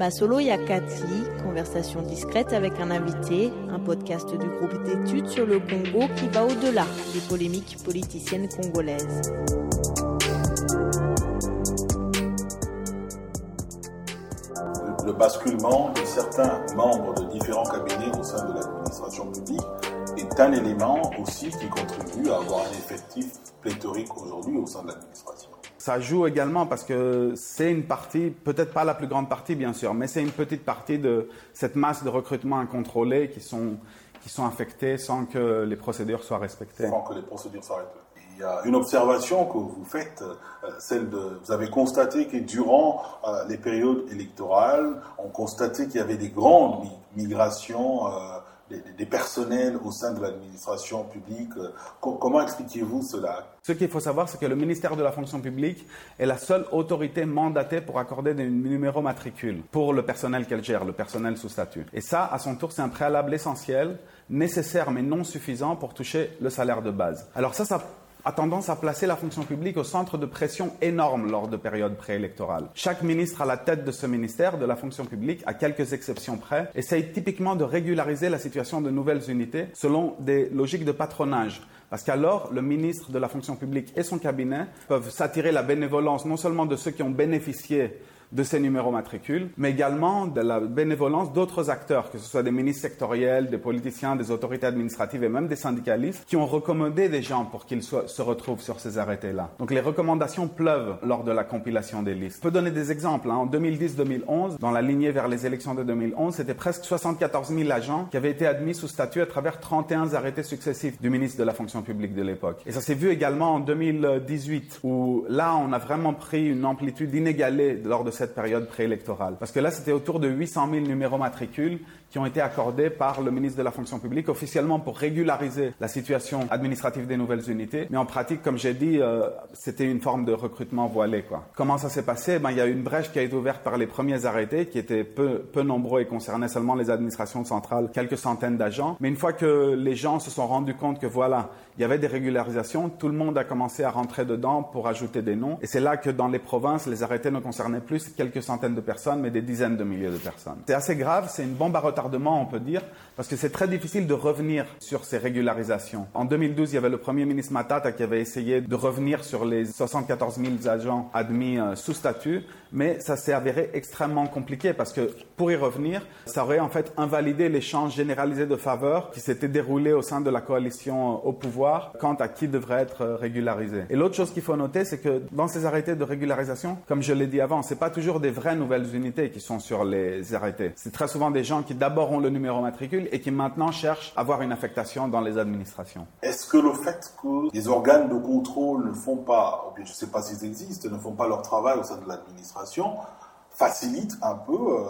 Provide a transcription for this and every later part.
Masolo Yakati, conversation discrète avec un invité, un podcast du groupe d'études sur le Congo qui va au-delà des polémiques politiciennes congolaises. Le basculement de certains membres de différents cabinets au sein de l'administration publique est un élément aussi qui contribue à avoir un effectif pléthorique aujourd'hui au sein de l'administration. Ça joue également parce que c'est une partie, peut-être pas la plus grande partie bien sûr, mais c'est une petite partie de cette masse de recrutement incontrôlé qui sont, qui sont affectés sans que les procédures soient respectées. Sans que les procédures soient respectées. Il y a une observation que vous faites, euh, celle de, vous avez constaté que durant euh, les périodes électorales, on constatait qu'il y avait des grandes migrations euh, des, personnels au sein de l'administration publique. Comment expliquez-vous cela? Ce qu'il faut savoir, c'est que le ministère de la fonction publique est la seule autorité mandatée pour accorder des numéros matricules pour le personnel qu'elle gère, le personnel sous statut. Et ça, à son tour, c'est un préalable essentiel, nécessaire mais non suffisant pour toucher le salaire de base. Alors ça, ça a tendance à placer la fonction publique au centre de pression énorme lors de périodes préélectorales. Chaque ministre à la tête de ce ministère de la fonction publique, à quelques exceptions près, essaye typiquement de régulariser la situation de nouvelles unités selon des logiques de patronage. Parce qu'alors, le ministre de la fonction publique et son cabinet peuvent s'attirer la bénévolence non seulement de ceux qui ont bénéficié de ces numéros matricules, mais également de la bénévolence d'autres acteurs, que ce soit des ministres sectoriels, des politiciens, des autorités administratives et même des syndicalistes, qui ont recommandé des gens pour qu'ils se retrouvent sur ces arrêtés-là. Donc les recommandations pleuvent lors de la compilation des listes. Je peux donner des exemples. Hein. En 2010-2011, dans la lignée vers les élections de 2011, c'était presque 74 000 agents qui avaient été admis sous statut à travers 31 arrêtés successifs du ministre de la fonction publique de l'époque. Et ça s'est vu également en 2018, où là, on a vraiment pris une amplitude inégalée lors de cette période préélectorale. Parce que là, c'était autour de 800 000 numéros matricules qui ont été accordés par le ministre de la fonction publique officiellement pour régulariser la situation administrative des nouvelles unités. Mais en pratique, comme j'ai dit, euh, c'était une forme de recrutement voilé. Quoi. Comment ça s'est passé? Ben, Il y a une brèche qui a été ouverte par les premiers arrêtés qui étaient peu, peu nombreux et concernaient seulement les administrations centrales, quelques centaines d'agents. Mais une fois que les gens se sont rendus compte que voilà, il y avait des régularisations, tout le monde a commencé à rentrer dedans pour ajouter des noms. Et c'est là que dans les provinces, les arrêtés ne concernaient plus quelques centaines de personnes, mais des dizaines de milliers de personnes. C'est assez grave, c'est une bombe à retardement, on peut dire, parce que c'est très difficile de revenir sur ces régularisations. En 2012, il y avait le Premier ministre Matata qui avait essayé de revenir sur les 74 000 agents admis euh, sous statut, mais ça s'est avéré extrêmement compliqué parce que pour y revenir, ça aurait en fait invalidé l'échange généralisé de faveurs qui s'était déroulé au sein de la coalition euh, au pouvoir quant à qui devrait être euh, régularisé. Et l'autre chose qu'il faut noter, c'est que dans ces arrêtés de régularisation, comme je l'ai dit avant, c'est pas toujours des vraies nouvelles unités qui sont sur les arrêtés. C'est très souvent des gens qui d'abord ont le numéro matricule et qui maintenant cherchent à avoir une affectation dans les administrations. Est-ce que le fait que les organes de contrôle ne font pas, je ne sais pas s'ils existent, ne font pas leur travail au sein de l'administration, facilite un peu euh,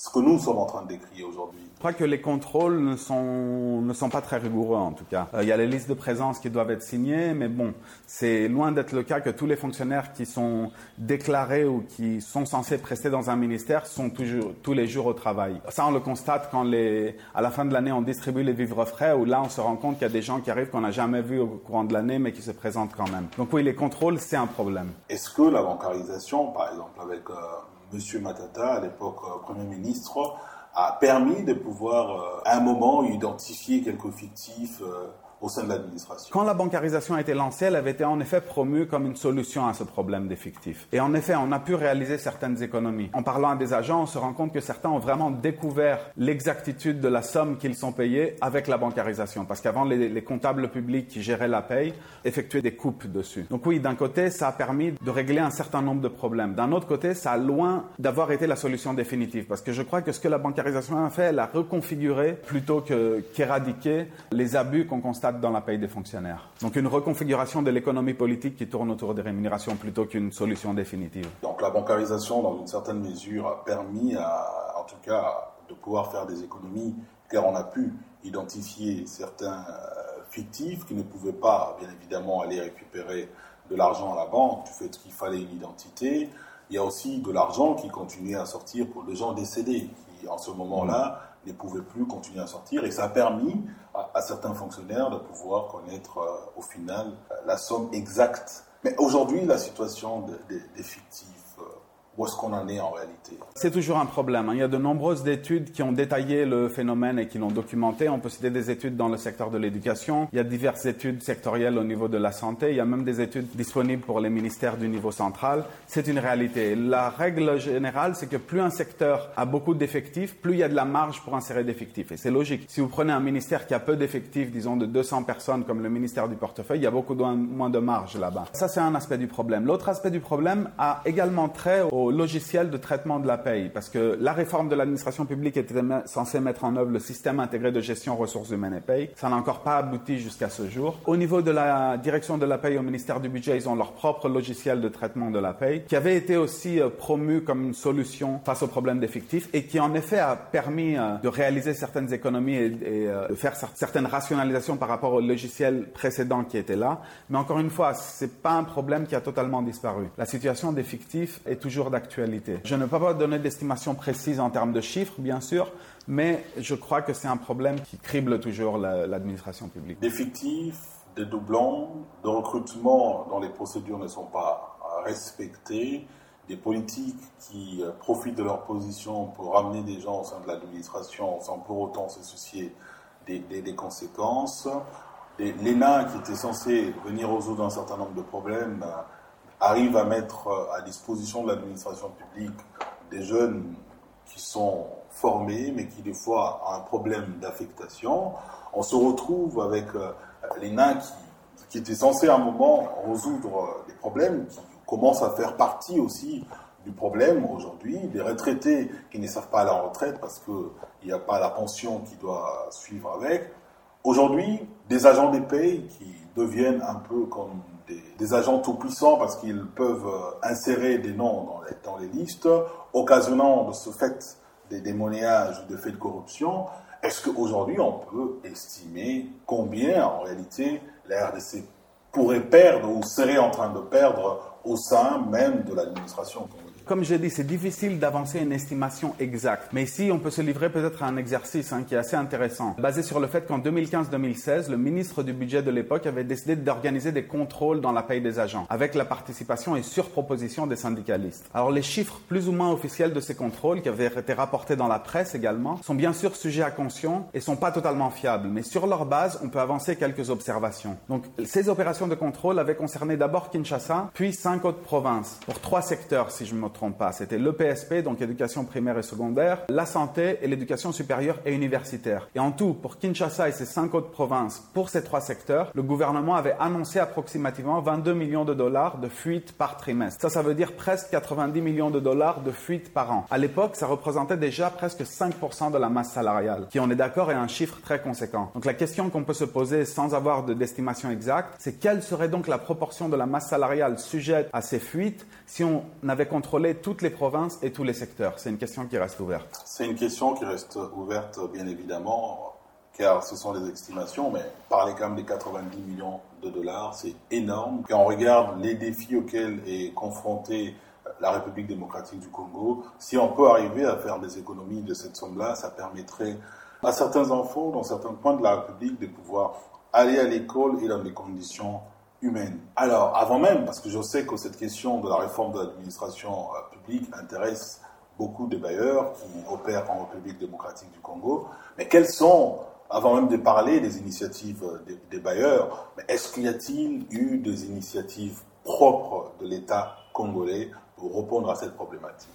ce que nous sommes en train de décrire aujourd'hui. Je crois que les contrôles ne sont, ne sont pas très rigoureux en tout cas. Euh, il y a les listes de présence qui doivent être signées, mais bon, c'est loin d'être le cas que tous les fonctionnaires qui sont déclarés ou qui sont censés prester dans un ministère sont toujours, tous les jours au travail. Ça, on le constate quand les, à la fin de l'année, on distribue les vivres frais, où là, on se rend compte qu'il y a des gens qui arrivent qu'on n'a jamais vus au courant de l'année, mais qui se présentent quand même. Donc oui, les contrôles, c'est un problème. Est-ce que la bancarisation, par exemple, avec... Euh, M. Matata, à l'époque euh, Premier ministre, a permis de pouvoir euh, à un moment identifier quelques fictifs euh, au sein de l'administration. Quand la bancarisation a été lancée, elle avait été en effet promue comme une solution à ce problème d'effectifs. Et en effet, on a pu réaliser certaines économies. En parlant à des agents, on se rend compte que certains ont vraiment découvert l'exactitude de la somme qu'ils sont payés avec la bancarisation. Parce qu'avant, les, comptables publics qui géraient la paye effectuaient des coupes dessus. Donc oui, d'un côté, ça a permis de régler un certain nombre de problèmes. D'un autre côté, ça a loin d'avoir été la solution définitive. Parce que je crois que ce que la bancarisation a fait, elle a reconfiguré plutôt qu'éradiquer les abus qu'on constate dans la paye des fonctionnaires. Donc une reconfiguration de l'économie politique qui tourne autour des rémunérations plutôt qu'une solution définitive. Donc la bancarisation, dans une certaine mesure, a permis, à, en tout cas, de pouvoir faire des économies, car on a pu identifier certains euh, fictifs qui ne pouvaient pas, bien évidemment, aller récupérer de l'argent à la banque du fait qu'il fallait une identité. Il y a aussi de l'argent qui continuait à sortir pour les gens décédés, qui en ce moment-là ne pouvaient plus continuer à sortir. Et ça a permis à, certains fonctionnaires de pouvoir connaître euh, au final la somme exacte. Mais aujourd'hui, la situation des fictifs, euh, où est-ce qu'on en est en réalité C'est toujours un problème. Hein. Il y a de nombreuses études qui ont détaillé le phénomène et qui l'ont documenté. On peut citer des études dans le secteur de l'éducation. Il y a diverses études sectorielles au niveau de la santé. Il y a même des études disponibles pour les ministères du niveau central. C'est une réalité. La règle générale, c'est que plus un secteur a beaucoup d'effectifs, plus il y a de la marge pour insérer d'effectifs. Et c'est logique. Si vous prenez un ministère qui a peu d'effectifs, disons de 200 personnes comme le ministère du portefeuille, il y a beaucoup moins de marge là-bas. Ça, c'est un aspect du problème. L'autre aspect du problème a également trait au logiciel de traitement de la paye, parce que la réforme de l'administration publique était censée mettre en œuvre le système intégré de gestion ressources humaines et paye. Ça n'a encore pas abouti jusqu'à ce jour. Au niveau de la direction de la paye au ministère du budget, ils ont leur propre logiciel de traitement de la paye, qui avait été aussi euh, promu comme une solution face au problème d'effectifs et qui en effet a permis euh, de réaliser certaines économies et, euh, de faire certaines rationalisations par rapport au logiciel précédent qui était là. Mais encore une fois, c'est pas un problème qui a totalement disparu. La situation d'effectifs est toujours d'actualité. Je ne peux pas donner d'estimation précise en termes de chiffres, bien sûr, mais je crois que c'est un problème qui crible toujours l'administration publique. D'effectifs, des doublons, de recrutement dont les procédures ne sont pas respectées, des politiques qui euh, profitent de leur position pour ramener des gens au sein de l'administration sans pour autant se soucier des, des conséquences. L'ENA, qui était censé venir résoudre un certain nombre de problèmes, euh, arrive à mettre euh, à disposition de l'administration publique des jeunes qui sont formés, mais qui des fois ont un problème d'affectation. On se retrouve avec l'ENA qui, qui était censé à un moment résoudre des problèmes, qui commence à faire partie aussi du problème aujourd'hui, des retraités qui ne savent pas aller en retraite parce qu'il n'y a pas la pension qui doit suivre avec. Aujourd'hui, des agents des pays qui deviennent un peu comme des, agents tout-puissants parce qu'ils peuvent euh, insérer des noms dans les, listes, occasionnant de ce fait des démonages ou des faits de corruption. Est-ce qu'aujourd'hui, on peut estimer combien, en réalité, la RDC pourrait perdre ou serait en train de perdre au sein même de l'administration? Comme j'ai dit, c'est difficile d'avancer une estimation exacte. Mais ici, on peut se livrer peut-être à un exercice hein, qui est assez intéressant, basé sur le fait qu'en 2015-2016, le ministre du budget de l'époque avait décidé d'organiser des contrôles dans la paye des agents, avec la participation et sur proposition des syndicalistes. Alors les chiffres plus ou moins officiels de ces contrôles, qui avaient été rapportés dans la presse également, sont bien sûr sujets à caution et sont pas totalement fiables. Mais sur leur base, on peut avancer quelques observations. Donc ces opérations de contrôle avaient concerné d'abord Kinshasa, puis cinq autres provinces, pour trois secteurs si je me trompe pas. C'était l'EPSP, donc éducation primaire et secondaire, la santé et l'éducation supérieure et universitaire. Et en tout, pour Kinshasa et ses cinq autres provinces, pour ces trois secteurs, le gouvernement avait annoncé approximativement 22 millions de dollars de fuites par trimestre. Ça, ça veut dire presque 90 millions de dollars de fuites par an. À l'époque, ça représentait déjà presque 5% de la masse salariale, qui, on est d'accord, est un chiffre très conséquent. Donc la question qu'on peut se poser sans avoir d'estimation exacte, c'est quelle serait donc la proportion de la masse salariale sujette à ces fuites si on avait contrôlé toutes les provinces et tous les secteurs C'est une question qui reste ouverte. C'est une question qui reste ouverte, bien évidemment, car ce sont des estimations, mais parler quand même des 90 millions de dollars, c'est énorme. Quand on regarde les défis auxquels est confrontée la République démocratique du Congo, si on peut arriver à faire des économies de cette somme-là, ça permettrait à certains enfants dans certains coins de la République de pouvoir aller à l'école et dans des conditions Alors, avant même, parce que je sais que cette question de la réforme de l'administration euh, publique intéresse beaucoup de bailleurs qui opèrent en République démocratique du Congo, mais quelles sont, avant même de parler des initiatives des, des bailleurs, est-ce qu'il y a-t-il eu des initiatives propres de l'État congolais pour répondre à cette problématique?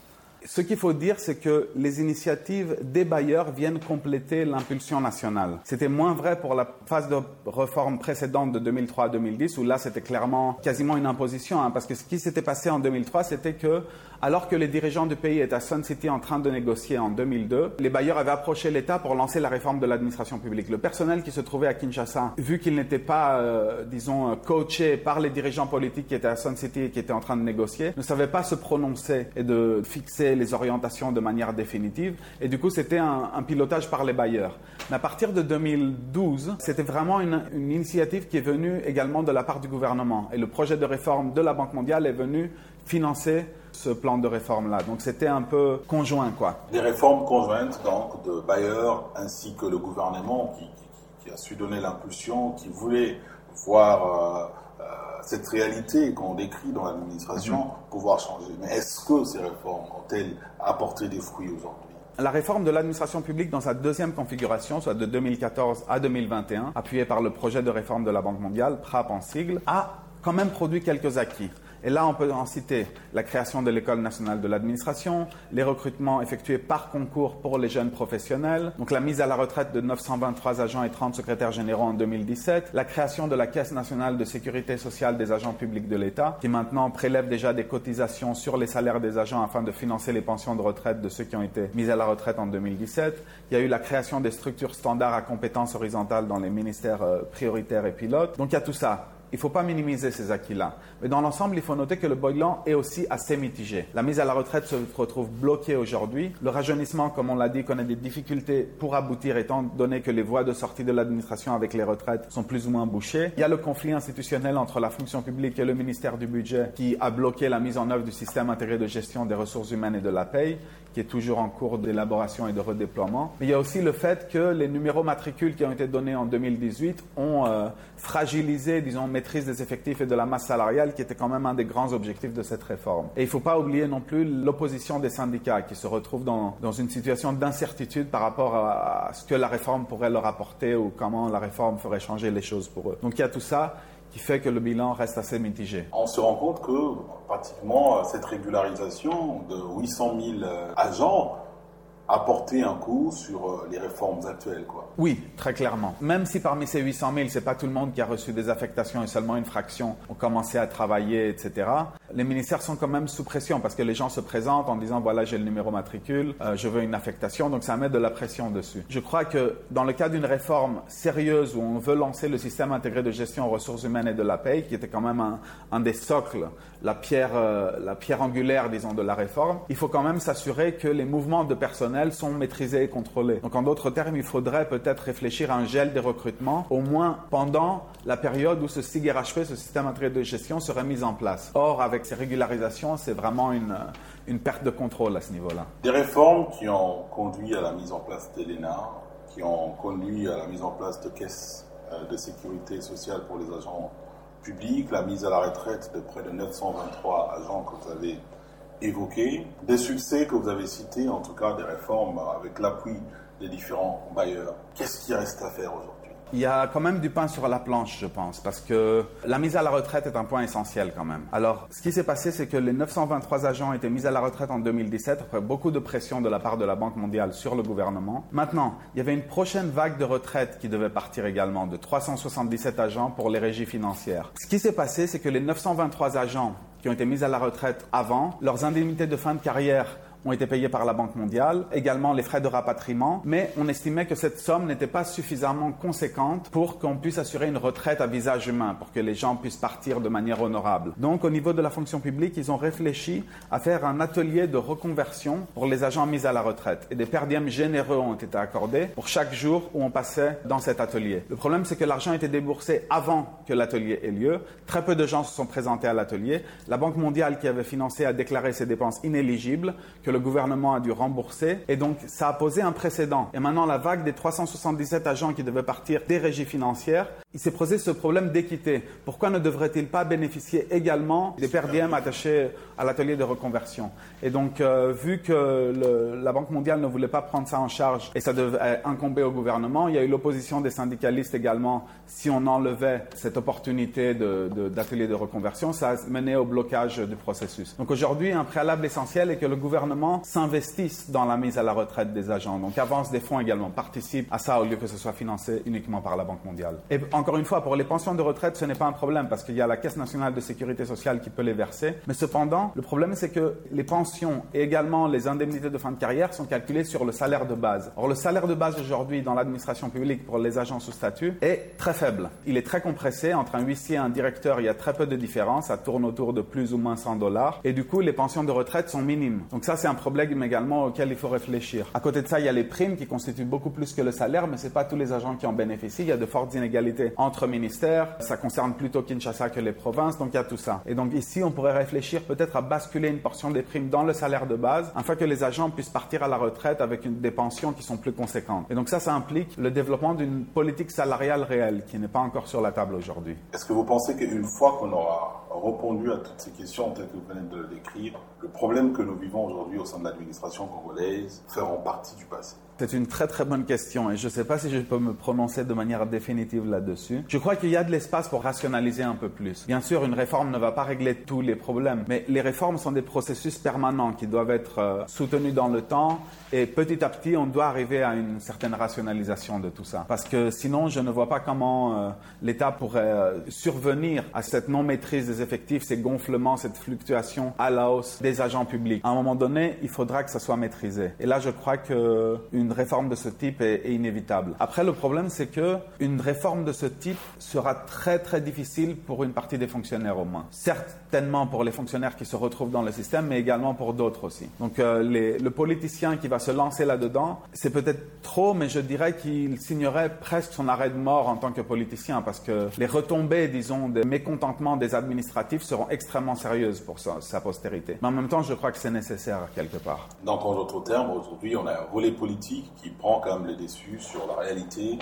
Ce qu'il faut dire, c'est que les initiatives des bailleurs viennent compléter l'impulsion nationale. C'était moins vrai pour la phase de réforme précédente de 2003 2010, où là, c'était clairement quasiment une imposition, hein, parce que ce qui s'était passé en 2003, c'était que alors que les dirigeants du pays étaient à Sun City en train de négocier en 2002, les bailleurs avaient approché l'État pour lancer la réforme de l'administration publique. Le personnel qui se trouvait à Kinshasa, vu qu'il n'était pas, euh, disons, coaché par les dirigeants politiques qui étaient à Sun City et qui étaient en train de négocier, ne savait pas se prononcer et de fixer les orientations de manière définitive. Et du coup, c'était un, pilotage par les bailleurs. Mais à partir de 2012, c'était vraiment une, une initiative qui est venue également de la part du gouvernement. Et le projet de réforme de la Banque mondiale est venu financer ce plan de réforme-là. Donc c'était un peu conjoint, quoi. Des réformes conjointes, donc, de Bayer ainsi que le gouvernement qui, a su donner l'impulsion, qui voulait voir euh, euh, cette réalité qu'on décrit dans l'administration mhm. pouvoir changer. Mais est-ce que ces réformes ont-elles apporté des fruits aujourd'hui? La réforme de l'administration publique dans sa deuxième configuration, soit de 2014 à 2021, appuyée par le projet de réforme de la Banque mondiale, PRAP en sigle, a quand même produit quelques acquis. Et là, on peut en citer la création de l'École nationale de l'administration, les recrutements effectués par concours pour les jeunes professionnels, donc la mise à la retraite de 923 agents et 30 secrétaires généraux en 2017, la création de la Caisse nationale de sécurité sociale des agents publics de l'État, qui maintenant prélève déjà des cotisations sur les salaires des agents afin de financer les pensions de retraite de ceux qui ont été mis à la retraite en 2017. Il y a eu la création des structures standards à compétences horizontales dans les ministères euh, prioritaires et pilotes. Donc il y a tout ça. Il ne faut pas minimiser ces acquis-là. Mais dans l'ensemble, il faut noter que le bilan est aussi assez mitigé. La mise à la retraite se retrouve bloquée aujourd'hui. Le rajeunissement, comme on l'a dit, connaît des difficultés pour aboutir étant donné que les voies de sortie de l'administration avec les retraites sont plus ou moins bouchées. Il y a le conflit institutionnel entre la fonction publique et le ministère du Budget qui a bloqué la mise en œuvre du système intégré de gestion des ressources humaines et de la paye qui est toujours en cours d'élaboration et de redéploiement. Il y a aussi le fait que les numéros matricules qui ont été donnés en 2018 ont euh, fragilisé, disons, maîtrise des effectifs et de la masse salariale, qui était quand même un des grands objectifs de cette réforme. Et il ne faut pas oublier non plus l'opposition des syndicats, qui se retrouvent dans, dans une situation d'incertitude par rapport à, à ce que la réforme pourrait leur apporter ou comment la réforme ferait changer les choses pour eux. Donc il y a tout ça qui fait que le bilan reste assez mitigé. On se rend compte que pratiquement cette régularisation de 800 000 euh, agents apporter un coup sur euh, les réformes actuelles. Quoi. Oui, très clairement. Même si parmi ces 800 000, c'est pas tout le monde qui a reçu des affectations et seulement une fraction ont commencé à travailler, etc. Les ministères sont quand même sous pression parce que les gens se présentent en disant voilà j'ai le numéro matricule, euh, je veux une affectation, donc ça met de la pression dessus. Je crois que dans le cas d'une réforme sérieuse où on veut lancer le système intégré de gestion aux ressources humaines et de la paie, qui était quand même un, un des socles, la pierre, euh, la pierre angulaire, disons, de la réforme, il faut quand même s'assurer que les mouvements de personnel sont maîtrisés et contrôlés. Donc en d'autres termes, il faudrait peut-être réfléchir à un gel des recrutements, au moins pendant la période où ce SIGRHP, ce système intégré de gestion, serait mis en place. Or, avec ces régularisations, c'est vraiment une, une perte de contrôle à ce niveau-là. Des réformes qui ont conduit à la mise en place d'ELENA, qui ont conduit à la mise en place de caisses euh, de sécurité sociale pour les agents la mise à la retraite de près de 923 agents que vous avez évoqué, des succès que vous avez cités, en tout cas des réformes avec l'appui des différents bailleurs. Qu'est-ce qui reste à faire aujourd'hui? Il y a quand même du pain sur la planche, je pense, parce que la mise à la retraite est un point essentiel quand même. Alors, ce qui s'est passé, c'est que les 923 agents été mis à la retraite en 2017 après beaucoup de pression de la part de la Banque mondiale sur le gouvernement. Maintenant, il y avait une prochaine vague de retraite qui devait partir également, de 377 agents pour les régies financières. Ce qui s'est passé, c'est que les 923 agents qui ont été mis à la retraite avant, leurs indemnités de fin de carrière ont été payés par la Banque mondiale, également les frais de rapatriement, mais on estimait que cette somme n'était pas suffisamment conséquente pour qu'on puisse assurer une retraite à visage humain, pour que les gens puissent partir de manière honorable. Donc au niveau de la fonction publique, ils ont réfléchi à faire un atelier de reconversion pour les agents mis à la retraite. Et des perdièmes généreux ont été accordés pour chaque jour où on passait dans cet atelier. Le problème, c'est que l'argent était déboursé avant que l'atelier ait lieu. Très peu de gens se sont présentés à l'atelier. La Banque mondiale qui avait financé a déclaré ses dépenses inéligibles, que le gouvernement a dû rembourser. Et donc, ça a posé un précédent. Et maintenant, la vague des 377 agents qui devaient partir des régies financières, il s'est posé ce problème d'équité. Pourquoi ne devrait-il pas bénéficier également des perdièmes attachés à l'atelier de reconversion? Et donc, euh, vu que la Banque mondiale ne voulait pas prendre ça en charge et ça devait incomber au gouvernement, il y a eu l'opposition des syndicalistes également. Si on enlevait cette opportunité d'atelier de, de reconversion, ça a mené au blocage du processus. Donc aujourd'hui, un préalable essentiel est que le gouvernement s'investissent dans la mise à la retraite des agents. Donc avancent des fonds également, participent à ça au lieu que ce soit financé uniquement par la Banque mondiale. Et encore une fois, pour les pensions de retraite, ce n'est pas un problème parce qu'il y a la Caisse nationale de sécurité sociale qui peut les verser. Mais cependant, le problème c'est que les pensions et également les indemnités de fin de carrière sont calculées sur le salaire de base. Or, le salaire de base aujourd'hui dans l'administration publique pour les agents sous statut est très faible. Il est très compressé. Entre un huissier et un directeur, il y a très peu de différence. Ça tourne autour de plus ou moins 100 dollars. Et du coup, les pensions de retraite sont minimes. Donc ça, c'est un problème également auquel il faut réfléchir. À côté de ça, il y a les primes qui constituent beaucoup plus que le salaire, mais c'est pas tous les agents qui en bénéficient. Il y a de fortes inégalités entre ministères. Ça concerne plutôt Kinshasa que les provinces, donc il y a tout ça. Et donc ici, on pourrait réfléchir peut-être à basculer une portion des primes dans le salaire de base, afin que les agents puissent partir à la retraite avec des pensions qui sont plus conséquentes. Et donc ça, ça implique le développement d'une politique salariale réelle qui n'est pas encore sur la table aujourd'hui. Est-ce que vous pensez qu'une fois qu'on aura répondu à toutes ces questions telles que vous venez de l'écrire, le problème que nous vivons aujourd'hui au sein de l'administration congolaise feront partie du passé c'est une très très bonne question et je ne sais pas si je peux me prononcer de manière définitive là-dessus. Je crois qu'il y a de l'espace pour rationaliser un peu plus. Bien sûr, une réforme ne va pas régler tous les problèmes, mais les réformes sont des processus permanents qui doivent être euh, soutenus dans le temps et petit à petit, on doit arriver à une certaine rationalisation de tout ça. Parce que sinon, je ne vois pas comment euh, l'État pourrait euh, survenir à cette non-maîtrise des effectifs, ces gonflements, cette fluctuation à la hausse des agents publics. À un moment donné, il faudra que ça soit maîtrisé. Et là, je crois une réforme de ce type est, inévitable. Après, le problème, c'est que une réforme de ce type sera très très difficile pour une partie des fonctionnaires au moins. Certainement pour les fonctionnaires qui se retrouvent dans le système, mais également pour d'autres aussi. Donc, euh, le politicien qui va se lancer là-dedans, c'est peut-être trop, mais je dirais qu'il signerait presque son arrêt de mort en tant que politicien, parce que les retombées, disons, des mécontentements des administratifs seront extrêmement sérieuses pour sa, sa postérité. Mais en même temps, je crois que c'est nécessaire quelque part. Donc, en d'autres termes, aujourd'hui, on a un volet politique qui prend quand même le dessus sur la réalité,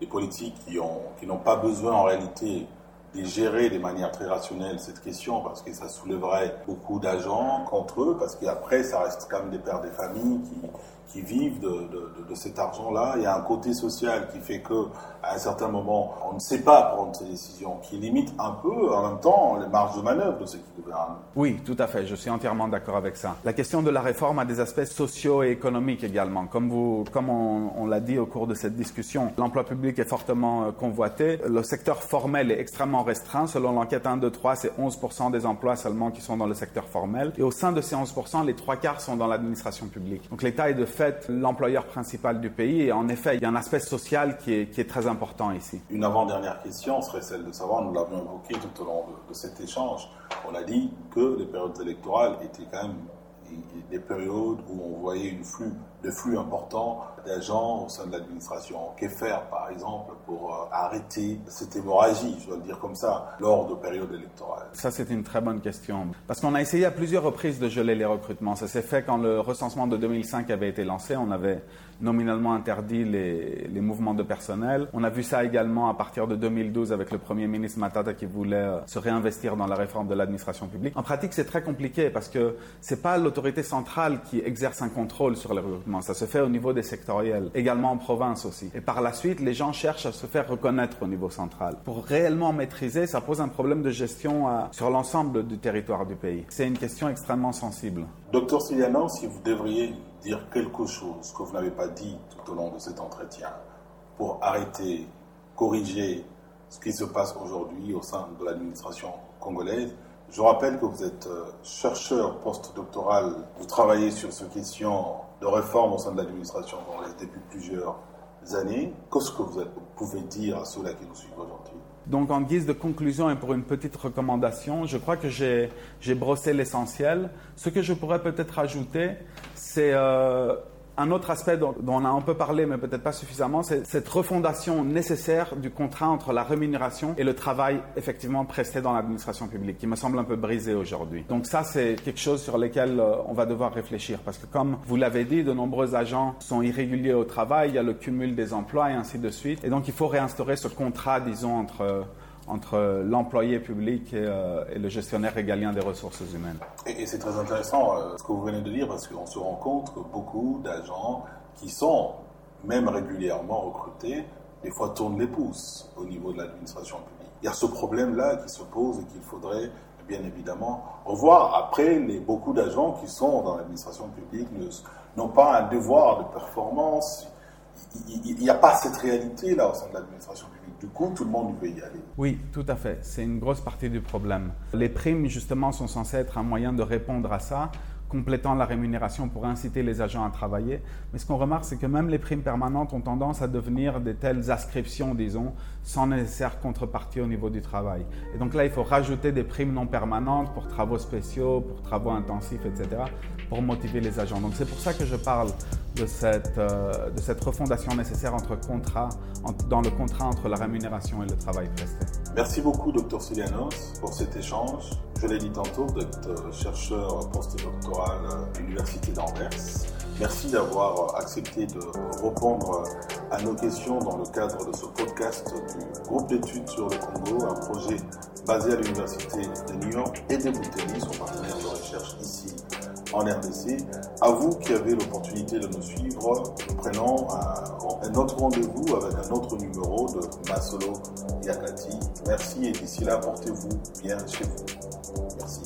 des politiques qui n'ont qui pas besoin en réalité de gérer de manière très rationnelle cette question parce que ça soulèverait beaucoup d'agents contre eux parce qu'après ça reste quand même des pères des familles qui, qui vivent de, de, cet argent-là. Il y a un côté social qui fait que, à un certain moment, on ne sait pas prendre ces décisions, qui limite un peu, en même temps, les marges de manœuvre de ceux qui gouvernent. Oui, tout à fait. Je suis entièrement d'accord avec ça. La question de la réforme a des aspects sociaux et économiques également. Comme vous, comme on, on l'a dit au cours de cette discussion, l'emploi public est fortement euh, convoité. Le secteur formel est extrêmement restreint. Selon l'enquête 1, 2, 3, c'est 11% des emplois seulement qui sont dans le secteur formel. Et au sein de ces 11%, les trois quarts sont dans l'administration publique. Donc l'État est de fait l'employeur principal du pays. Et en effet, il y a un aspect social qui est, très important ici. Une avant-dernière question serait celle de savoir, nous l'avions évoqué tout au long de, de cet échange, on a dit que les périodes électorales étaient quand même des périodes où on voyait une flux, de flux importants d'agents au sein de l'administration. Que faire, par exemple, pour euh, arrêter cette hémorragie, je dois le dire comme ça, lors de périodes électorales Ça, c'est une très bonne question. Parce qu'on a essayé à plusieurs reprises de geler les recrutements. Ça s'est fait quand le recensement de 2005 avait été lancé. On avait nominalement interdit les, les, mouvements de personnel. On a vu ça également à partir de 2012 avec le Premier ministre Matata qui voulait euh, se réinvestir dans la réforme de l'administration publique. En pratique, c'est très compliqué parce que c'est pas l'autorité centrale qui exerce un contrôle sur les recrutements. Ça se fait au niveau des sectoriels, également en province aussi. Et par la suite, les gens cherchent à se faire reconnaître au niveau central. Pour réellement maîtriser, ça pose un problème de gestion à, sur l'ensemble du territoire du pays. C'est une question extrêmement sensible. Docteur Siliano, si vous devriez dire quelque chose que vous n'avez pas dit tout au long de cet entretien pour arrêter, corriger ce qui se passe aujourd'hui au sein de l'administration congolaise. Je rappelle que vous êtes euh, chercheur postdoctoral, vous travaillez sur ces questions de réforme au sein de l'administration depuis plusieurs années. Qu'est-ce que vous pouvez dire à ceux-là qui nous suivent aujourd'hui? Donc, en guise de conclusion et pour une petite recommandation, je crois que j'ai brossé l'essentiel. Ce que je pourrais peut-être ajouter, c'est euh, un autre aspect dont, on a un peu parlé, mais peut-être pas suffisamment, c'est cette refondation nécessaire du contrat entre la rémunération et le travail effectivement presté dans l'administration publique, qui me semble un peu brisé aujourd'hui. Donc ça, c'est quelque chose sur lequel euh, on va devoir réfléchir, parce que comme vous l'avez dit, de nombreux agents sont irréguliers au travail, il y a le cumul des emplois et ainsi de suite. Et donc il faut réinstaurer ce contrat, disons, entre entre l'employé public euh, et, le gestionnaire régalien des ressources humaines. Et, c'est très intéressant euh, ce que vous venez de dire parce qu'on se rend compte que beaucoup d'agents qui sont même régulièrement recrutés, des fois tournent les pouces au niveau de l'administration publique. Il y a ce problème-là qui se pose et qu'il faudrait bien évidemment revoir. Après, les, beaucoup d'agents qui sont dans l'administration publique n'ont pas un devoir de performance. Il n'y a pas cette réalité-là au sein de l'administration publique. Du coup, tout le monde veut y aller. Oui, tout à fait. C'est une grosse partie du problème. Les primes, justement, sont censées être un moyen de répondre à ça, complétant la rémunération pour inciter les agents à travailler. Mais ce qu'on remarque, c'est que même les primes permanentes ont tendance à devenir des telles ascriptions, disons, sans nécessaire contrepartie au niveau du travail. Et donc là, il faut rajouter des primes non permanentes pour travaux spéciaux, pour travaux intensifs, etc. pour motiver les agents. Donc c'est pour ça que je parle de cette, euh, de cette refondation nécessaire entre contrat, dans le contrat entre la rémunération et le travail presté. Merci beaucoup, Dr. Silianos, pour cet échange. Je l'ai dit tantôt, vous êtes chercheur postdoctoral à l'Université d'Anvers. Merci d'avoir accepté de répondre à nos questions dans le cadre de ce podcast du groupe d'études sur le Congo, un projet basé à l'Université de New York et de Boutélis, son partenaire de recherche ici en RDC. À vous qui avez l'opportunité de nous suivre, nous prenons un, un autre rendez-vous avec un autre numéro de Masolo Yakati. Merci et d'ici là, portez-vous bien chez vous. Merci.